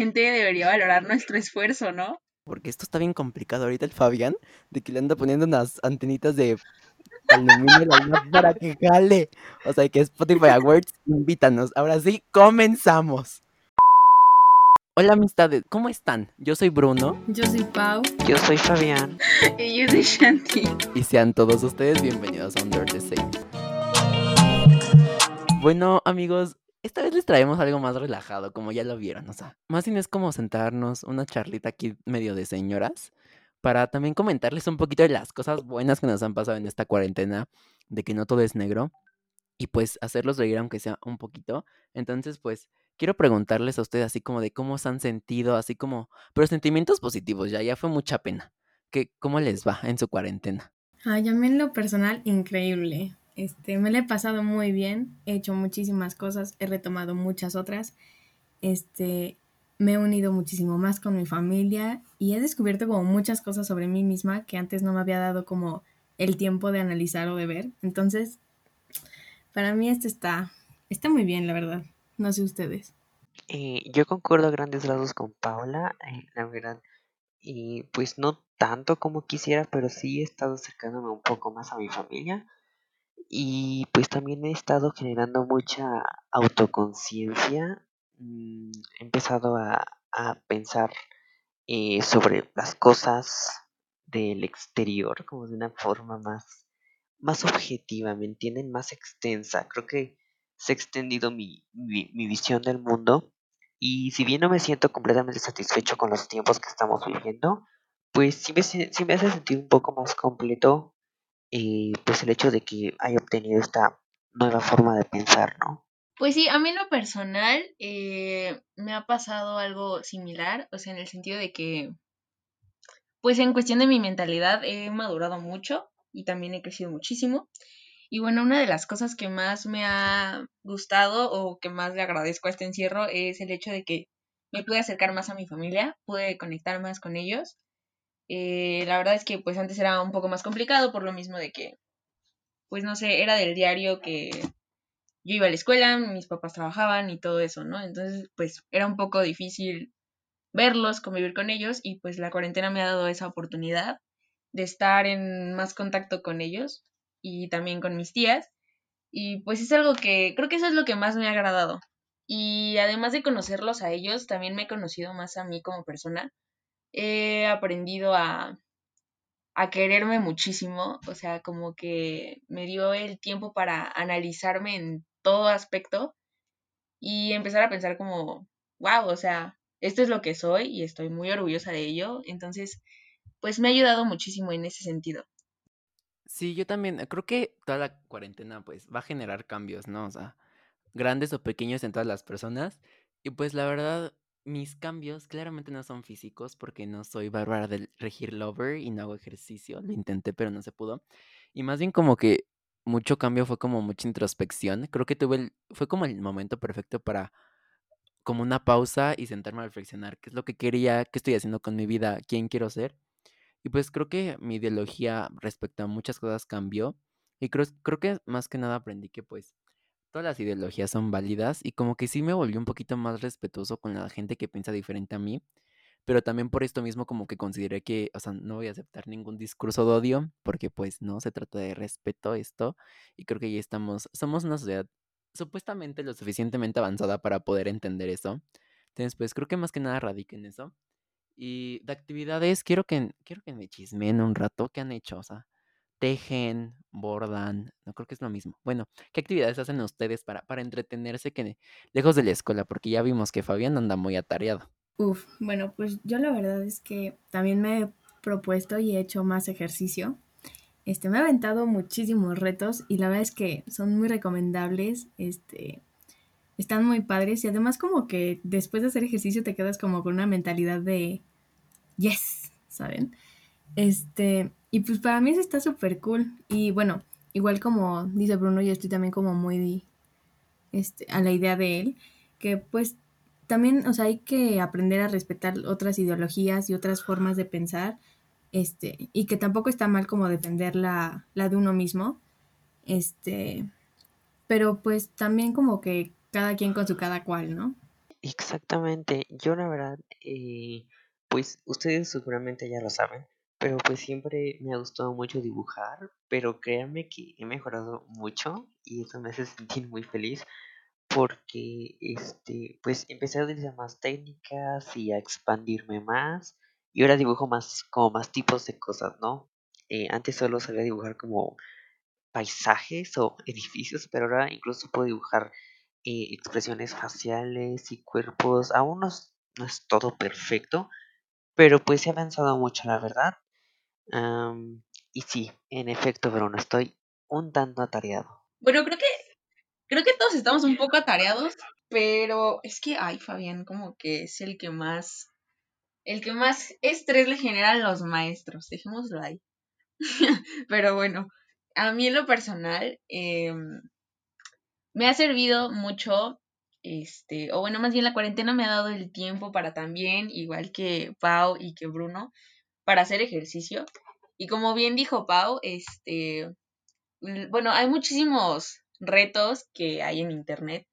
gente debería valorar nuestro esfuerzo, ¿no? Porque esto está bien complicado ahorita el Fabián, de que le anda poniendo unas antenitas de aluminio para que jale. O sea, que Spotify Awards, invítanos. Ahora sí, comenzamos. Hola amistades, ¿cómo están? Yo soy Bruno. Yo soy Pau. Yo soy Fabián. Y yo soy Shanti. Y sean todos ustedes bienvenidos a Under the Same. Bueno amigos, esta vez les traemos algo más relajado, como ya lo vieron, o sea, más bien es como sentarnos una charlita aquí medio de señoras para también comentarles un poquito de las cosas buenas que nos han pasado en esta cuarentena, de que no todo es negro y pues hacerlos reír aunque sea un poquito. Entonces, pues quiero preguntarles a ustedes así como de cómo se han sentido, así como, pero sentimientos positivos, ya ya fue mucha pena. Que cómo les va en su cuarentena? Ay, a mí en lo personal increíble. Este, me lo he pasado muy bien, he hecho muchísimas cosas, he retomado muchas otras. Este, me he unido muchísimo más con mi familia y he descubierto como muchas cosas sobre mí misma que antes no me había dado como el tiempo de analizar o de ver. Entonces, para mí esto está, está muy bien, la verdad. No sé ustedes. Eh, yo concuerdo a grandes rasgos con Paula, eh, la verdad. Y pues no tanto como quisiera, pero sí he estado acercándome un poco más a mi familia. Y pues también he estado generando mucha autoconciencia. Mm, he empezado a, pensar eh, sobre las cosas del exterior como de una forma más, más objetiva, ¿me entienden? Más extensa. Creo que se ha extendido mi, mi, visión del mundo. Y si bien no me siento completamente satisfecho con los tiempos que estamos viviendo, pues sí me, sí me hace sentir un poco más completo y pues el hecho de que haya obtenido esta nueva forma de pensar, ¿no? Pues sí, a mí en lo personal eh, me ha pasado algo similar, o sea, en el sentido de que, pues en cuestión de mi mentalidad he madurado mucho y también he crecido muchísimo. Y bueno, una de las cosas que más me ha gustado o que más le agradezco a este encierro es el hecho de que me pude acercar más a mi familia, pude conectar más con ellos eh, la verdad es que pues antes era un poco más complicado por lo mismo de que, pues no sé, era del diario que yo iba a la escuela, mis papás trabajaban y todo eso, ¿no? Entonces pues era un poco difícil verlos, convivir con ellos y pues la cuarentena me ha dado esa oportunidad de estar en más contacto con ellos y también con mis tías. Y pues es algo que creo que eso es lo que más me ha agradado. Y además de conocerlos a ellos, también me he conocido más a mí como persona he aprendido a, a quererme muchísimo, o sea, como que me dio el tiempo para analizarme en todo aspecto y empezar a pensar como, wow, o sea, esto es lo que soy y estoy muy orgullosa de ello, entonces, pues me ha ayudado muchísimo en ese sentido. Sí, yo también creo que toda la cuarentena pues va a generar cambios, ¿no? O sea, grandes o pequeños en todas las personas. Y pues la verdad, mis cambios claramente no son físicos porque no soy bárbara del regir lover y no hago ejercicio. Lo intenté, pero no se pudo. Y más bien como que mucho cambio fue como mucha introspección. Creo que tuve el, fue como el momento perfecto para como una pausa y sentarme a reflexionar qué es lo que quería, qué estoy haciendo con mi vida, quién quiero ser. Y pues creo que mi ideología respecto a muchas cosas cambió. Y creo, creo que más que nada aprendí que pues todas las ideologías son válidas y como que sí me volvió un poquito más respetuoso con la gente que piensa diferente a mí, pero también por esto mismo como que consideré que, o sea, no voy a aceptar ningún discurso de odio, porque pues no se trata de respeto esto y creo que ya estamos, somos una sociedad supuestamente lo suficientemente avanzada para poder entender eso. Entonces, pues creo que más que nada radica en eso. Y de actividades, quiero que, quiero que me chismeen un rato. ¿Qué han hecho? O sea, tejen, bordan, no creo que es lo mismo. Bueno, ¿qué actividades hacen ustedes para, para entretenerse que lejos de la escuela? Porque ya vimos que Fabián anda muy atareado. Uf, bueno, pues yo la verdad es que también me he propuesto y he hecho más ejercicio. Este, me he aventado muchísimos retos y la verdad es que son muy recomendables, este, están muy padres y además como que después de hacer ejercicio te quedas como con una mentalidad de yes, ¿saben? Este, y pues para mí eso está súper cool. Y bueno, igual como dice Bruno, yo estoy también como muy este, a la idea de él, que pues también, o sea, hay que aprender a respetar otras ideologías y otras formas de pensar, este, y que tampoco está mal como defender la, la de uno mismo, este, pero pues también como que cada quien con su cada cual, ¿no? Exactamente, yo la verdad, eh, pues ustedes seguramente ya lo saben, pero pues siempre me ha gustado mucho dibujar, pero créanme que he mejorado mucho y eso me hace sentir muy feliz porque este, pues empecé a utilizar más técnicas y a expandirme más y ahora dibujo más como más tipos de cosas, ¿no? Eh, antes solo sabía dibujar como paisajes o edificios, pero ahora incluso puedo dibujar eh, expresiones faciales y cuerpos. Aún no no es todo perfecto, pero pues he avanzado mucho, la verdad. Am, y sí, en efecto, Bruno, estoy un tanto atareado. Bueno, creo que creo que todos estamos un poco atareados, pero es que ay, Fabián, como que es el que más el que más estrés le generan los maestros, dejémoslo ahí. pero bueno, a mí en lo personal em, me ha servido mucho, este, o bueno, más bien la cuarentena me ha dado el tiempo para también, igual que Pau y que Bruno, para hacer ejercicio. Y como bien dijo Pau, este, bueno, hay muchísimos retos que hay en internet.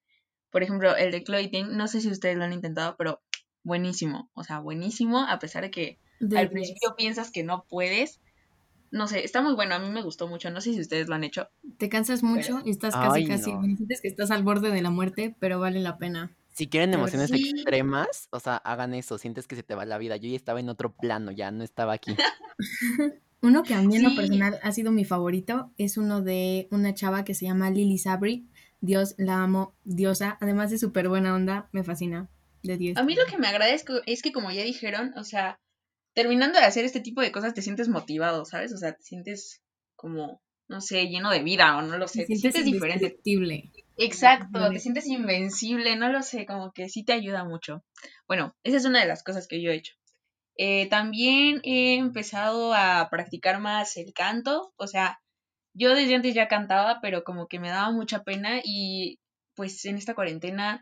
Por ejemplo, el de clothing, no sé si ustedes lo han intentado, pero buenísimo, o sea, buenísimo, a pesar de que De al 10. principio piensas que no puedes. No sé, está muy bueno, a mí me gustó mucho, no sé si ustedes lo han hecho. Te cansas mucho y estás casi, Ay, casi, no. sientes que estás al borde de la muerte, pero vale la pena. Si quieren emociones Sí. extremas, o sea, hagan eso, sientes que se te va la vida. Yo ya estaba en otro plano, ya no estaba aquí. Uno que a mí en lo Sí. personal ha sido mi favorito es uno de una chava que se llama Lily Sabri. Dios, la amo, diosa. Además de súper buena onda, me fascina. De 10. A mí lo que me agradezco es que, como ya dijeron, o sea, terminando de hacer este tipo de cosas te sientes motivado, ¿sabes? O sea, te sientes como, no sé, lleno de vida o no lo Te sé, te sientes sientes diferente. Exacto, te sientes invencible, no lo sé, como que sí te ayuda mucho. Bueno, esa es una de las cosas que yo he hecho. Eh, también he empezado a practicar más el canto, o sea, yo desde antes ya cantaba, pero como que me daba mucha pena y pues en esta cuarentena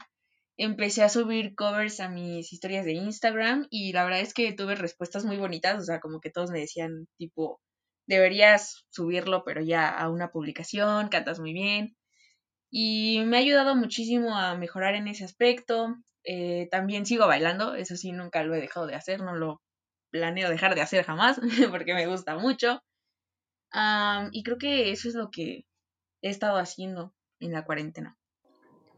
empecé a subir covers a mis historias de Instagram y la verdad es que tuve respuestas muy bonitas, o sea, como que todos me decían tipo, deberías subirlo, pero ya a una publicación, cantas muy bien. Y me ha ayudado muchísimo a mejorar en ese aspecto. Eh, también sigo bailando, eso sí, nunca lo he dejado de hacer, no lo planeo dejar de hacer jamás, porque me gusta mucho. Y creo que eso es lo que he estado haciendo en la cuarentena.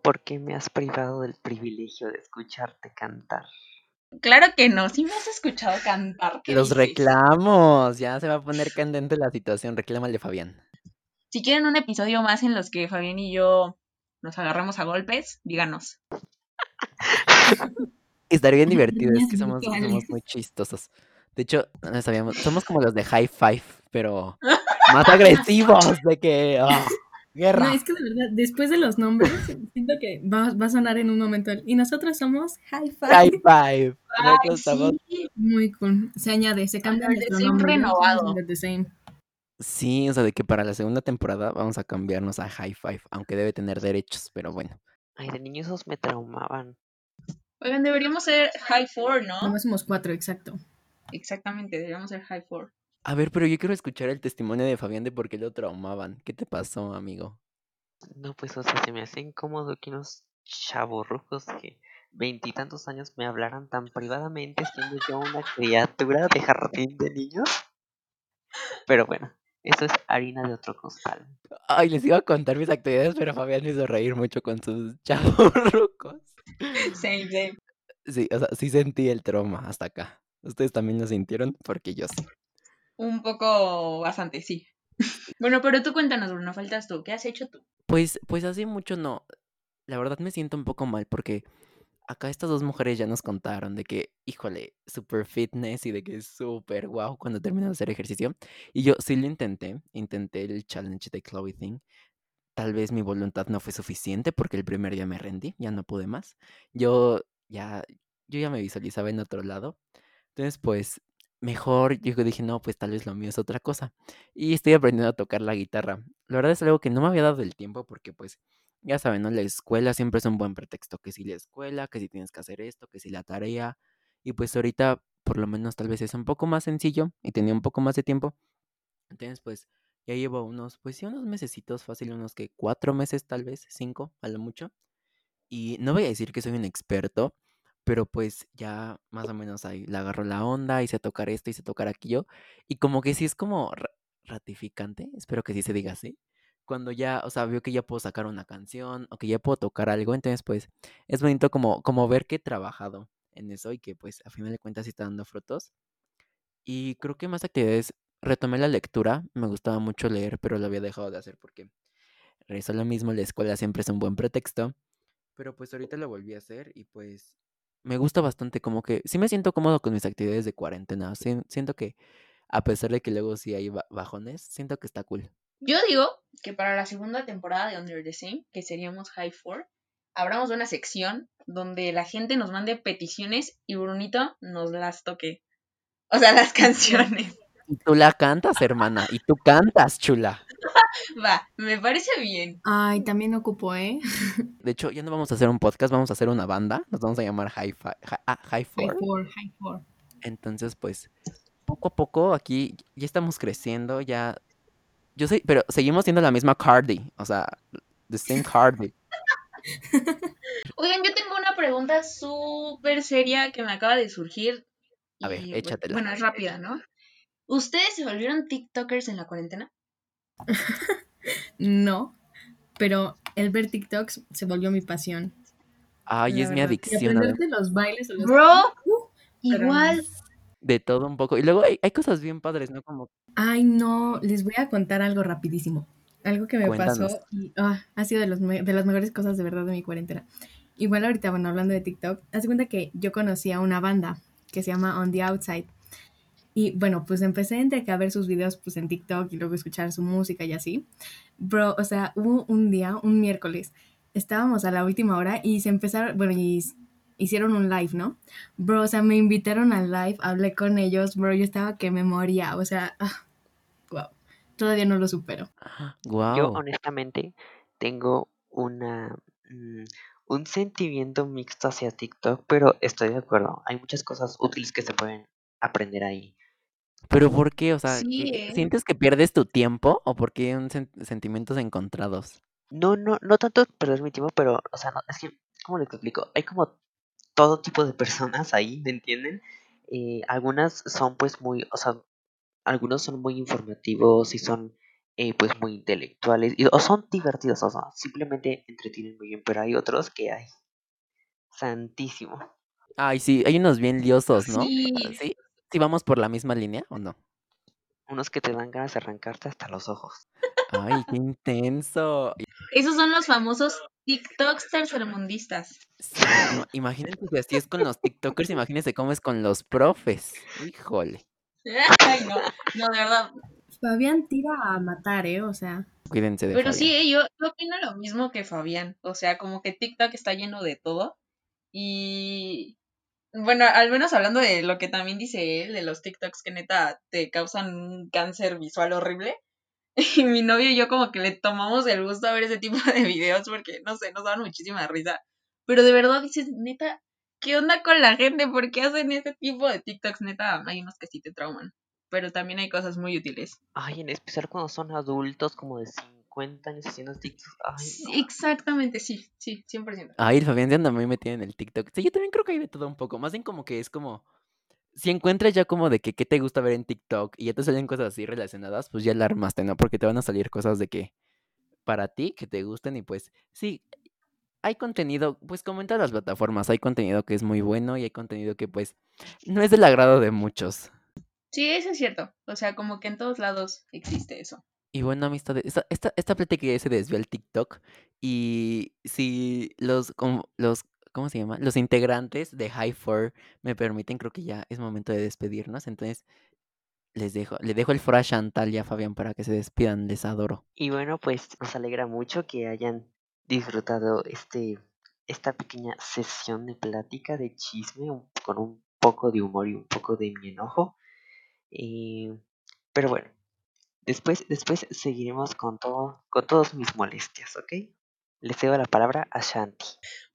¿Por qué me has privado del privilegio de escucharte cantar? Claro que no, sí me has escuchado cantar. ¿qué Los dices? reclamos, ya se va a poner candente la situación. Reclámale, Fabián. Si quieren un episodio más en los que Fabián y yo nos agarramos a golpes, díganos. Estaría bien divertido, es que somos, muy chistosos. De hecho, no sabíamos, somos como los de High Five, pero más agresivos, de que ah, guerra. No, es que de verdad, después de los nombres, siento que va, va a sonar en un momento. el- Y nosotros somos High Five. High Five. Ay, Nosotros estamos- sí. Muy cool. Se añade, se cambia nuestro Same nombre. renovado. The Same. Sí, o sea, de que para la segunda temporada vamos a cambiarnos a High Five, aunque debe tener derechos, pero bueno. Ay, de niños esos me traumaban. Oigan, deberíamos ser High Four, ¿no? Nomás somos cuatro, exacto. Exactamente, deberíamos ser High Four. A ver, pero yo quiero escuchar el testimonio de Fabián de por qué lo traumaban. ¿Qué te pasó, amigo? No, pues, o sea, se me hace incómodo que unos chavorrucos que veintitantos años me hablaran tan privadamente siendo yo una criatura de jardín de niños. Pero bueno, eso es harina de otro costal. Ay, les iba a contar mis actividades, pero Fabián me hizo reír mucho con sus chavorrucos. Same, same. Sí, o sea, sí sentí el trauma hasta acá. ¿Ustedes también lo sintieron? Porque yo sí. Un poco bastante, sí. Bueno, pero tú cuéntanos, Bruno, faltas tú. ¿Qué has hecho tú? Pues, pues hace mucho no. La verdad me siento un poco mal porque acá estas dos mujeres ya nos contaron de que, híjole, super fitness y de que es súper guau cuando terminan de hacer ejercicio. Y yo sí lo intenté, intenté el challenge de clothing. Tal vez mi voluntad no fue suficiente porque el primer día me rendí, ya no pude más. Yo ya, yo ya me visualizaba en otro lado. Entonces, pues, mejor yo dije, no, pues tal vez lo mío es otra cosa. Y estoy aprendiendo a tocar la guitarra. La verdad es algo que no me había dado el tiempo porque, pues, ya saben, ¿no? La escuela siempre es un buen pretexto. Que si la escuela, que si tienes que hacer esto, que si la tarea. Y pues ahorita, por lo menos, tal vez es un poco más sencillo y tenía un poco más de tiempo. Entonces, pues, ya llevo unos, pues sí, unos mesecitos, fácil, unos que cuatro meses tal vez, cinco, a lo mucho. Y no voy a decir que soy un experto, pero pues ya más o menos ahí le agarro la onda, hice tocar esto, hice tocar aquello. Y como que sí es como ra- ratificante, espero que sí se diga así. Cuando ya, o sea, veo que ya puedo sacar una canción o que ya puedo tocar algo, entonces pues es bonito como, como ver que he trabajado en eso y que pues a final de cuentas sí está dando frutos. Y creo que más actividades, retomé la lectura, me gustaba mucho leer, pero lo había dejado de hacer porque regresó lo mismo, la escuela siempre es un buen pretexto, pero pues ahorita lo volví a hacer y pues me gusta bastante, como que sí me siento cómodo con mis actividades de cuarentena, sien- siento que a pesar de que luego sí hay ba- bajones, siento que está cool. Yo digo que para la segunda temporada de Under the Same, que seríamos High Four, abramos una sección donde la gente nos mande peticiones y Brunito nos las toque. O sea, las canciones. Y tú la cantas, hermana, y tú cantas, chula. Va, me parece bien. Ay, también ocupo, ¿eh? De hecho, ya no vamos a hacer un podcast, vamos a hacer una banda, nos vamos a llamar High, Fi- Hi- ah, High High Four. four, high four. Entonces, pues, poco a poco aquí ya estamos creciendo, ya... Yo sé, pero seguimos siendo la misma Cardi, o sea, the same Cardi. Oigan, yo tengo una pregunta súper seria que me acaba de surgir. A ver, y, échatela. Bueno, es rápida, ¿no? ¿Ustedes se volvieron TikTokers en la cuarentena? No, pero el ver TikToks se volvió mi pasión. Ay, la es mi verdad. Y adicción. a ver, aprenderte los bailes los... Bro, Uh, igual. De todo un poco. Y luego hay, hay cosas bien padres, ¿no? Como, Ay, no, les voy a contar algo rapidísimo. Algo que me Cuéntanos. pasó y ah, ha sido de, los de las mejores cosas de verdad de mi cuarentena. Igual ahorita, bueno, hablando de TikTok, haz cuenta que yo conocí a una banda que se llama On The Outside. Y bueno, pues empecé entre que a ver sus videos pues en TikTok y luego escuchar su música y así. Bro, o sea, hubo un día, un miércoles, estábamos a la última hora y se empezaron, bueno, y hicieron un live, ¿no? Bro, o sea, me invitaron al live, hablé con ellos, bro, yo estaba que me moría, o sea, ah, wow, todavía no lo supero. Yo wow. honestamente tengo una mm, un sentimiento mixto hacia TikTok, pero estoy de acuerdo. Hay muchas cosas útiles que se pueden aprender ahí. Pero ¿por qué? O sea, Sí, ¿qué- ¿eh? ¿sientes que pierdes tu tiempo o por qué un sen- sentimientos encontrados? No, no, no tanto perder mi tiempo, pero, o sea, no, es que, ¿cómo les explico? Hay como todo tipo de personas ahí, ¿me entienden? Eh, algunas son pues muy, o sea, algunos son muy informativos y son eh, pues muy intelectuales, y, o son divertidos, o sea, simplemente entretienen muy bien, pero hay otros que hay, santísimo. Ay, sí, hay unos bien liosos, ¿no? Sí. ¿Sí? ¿Sí vamos por la misma línea o no? Unos que te dan ganas de arrancarte hasta los ojos. Ay, qué intenso. Esos son los famosos TikToks tercermundistas. Sí, imagínense si así es con los TikTokers, imagínense cómo es con los profes. Híjole. Ay, no, no, de verdad. Fabián tira a matar, ¿eh? O sea, Cuídense de Pero sí, Fabián. eh, yo, yo opino lo mismo que Fabián. O sea, como que TikTok está lleno de todo. Y bueno, al menos hablando de lo que también dice él, de los TikToks que neta te causan un cáncer visual horrible. Y mi novio y yo como que le tomamos el gusto a ver ese tipo de videos porque, no sé, nos daban muchísima risa. Pero de verdad dices, neta, ¿qué onda con la gente? ¿Por qué hacen ese tipo de TikToks? Neta, hay unos que sí te trauman. Pero también hay cosas muy útiles. Ay, en especial cuando son adultos como de 50 años haciendo TikToks. Ay, Sí, no. exactamente, sí, sí, 100%. Ay, Fabián se anda muy metido en el TikTok. Sí, yo también creo que hay de todo un poco. Más bien como que es como. Si encuentras ya como de que qué te gusta ver en TikTok y ya te salen cosas así relacionadas, pues ya la armaste, ¿no? Porque te van a salir cosas de que para ti que te gusten y pues sí, hay contenido, pues como en todas las plataformas, hay contenido que es muy bueno y hay contenido que pues no es del agrado de muchos. Sí, eso es cierto. O sea, como que en todos lados existe eso. Y bueno, amistades, esta, esta, esta plática ya se desvió al TikTok y si los, como- los, ¿cómo se llama? Los integrantes de High Four me permiten, creo que ya es momento de despedirnos, entonces les dejo, le dejo el foro a Chantal y a Fabián para que se despidan, les adoro. Y bueno, pues nos alegra mucho que hayan disfrutado este esta pequeña sesión de plática, de chisme, con un poco de humor y un poco de mi enojo. Eh, pero bueno, después, después seguiremos con todo, con todas mis molestias, ¿ok? Le cedo la palabra a Shanti.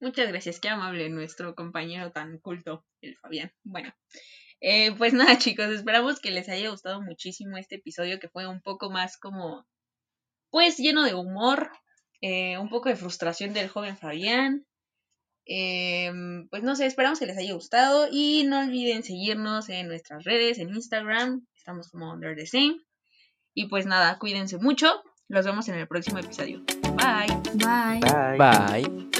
Muchas gracias, qué amable nuestro compañero tan culto, el Fabián. Bueno, eh, pues nada chicos, esperamos que les haya gustado muchísimo este episodio que fue un poco más como, pues lleno de humor, eh, un poco de frustración del joven Fabián, Em, pues no sé, esperamos que les haya gustado y no olviden seguirnos en nuestras redes, en Instagram, estamos como Under the Same. Y pues nada, cuídense mucho, los vemos en el próximo episodio. Bye. Bye. Bye. Bye.